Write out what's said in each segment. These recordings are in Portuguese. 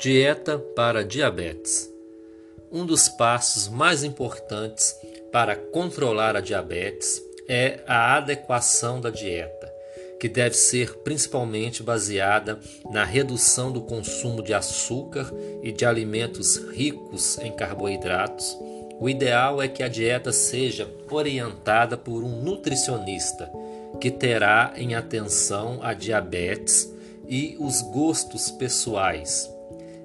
Dieta para diabetes. Um dos passos mais importantes para controlar a diabetes é a adequação da dieta, que deve ser principalmente baseada na redução do consumo de açúcar e de alimentos ricos em carboidratos. O ideal é que a dieta seja orientada por um nutricionista que terá em atenção a diabetes e os gostos pessoais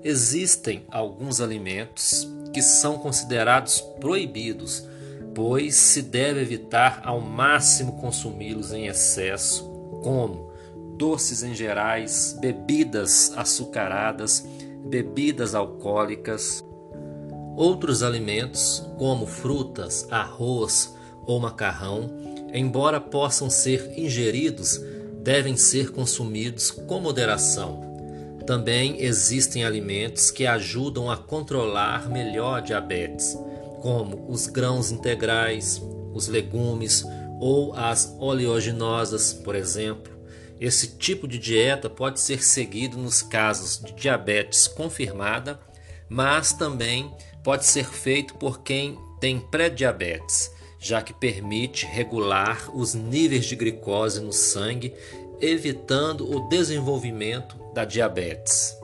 Existem alguns alimentos que são considerados proibidos, pois se deve evitar ao máximo consumi-los em excesso, como doces em gerais, bebidas açucaradas, bebidas alcoólicas. Outros alimentos, como frutas, arroz ou macarrão, embora possam ser ingeridos, devem ser consumidos com moderação também existem alimentos que ajudam a controlar melhor a diabetes, como os grãos integrais, os legumes ou as oleaginosas, por exemplo. Esse tipo de dieta pode ser seguido nos casos de diabetes confirmada, mas também pode ser feito por quem tem pré-diabetes, já que permite regular os níveis de glicose no sangue evitando o desenvolvimento da diabetes.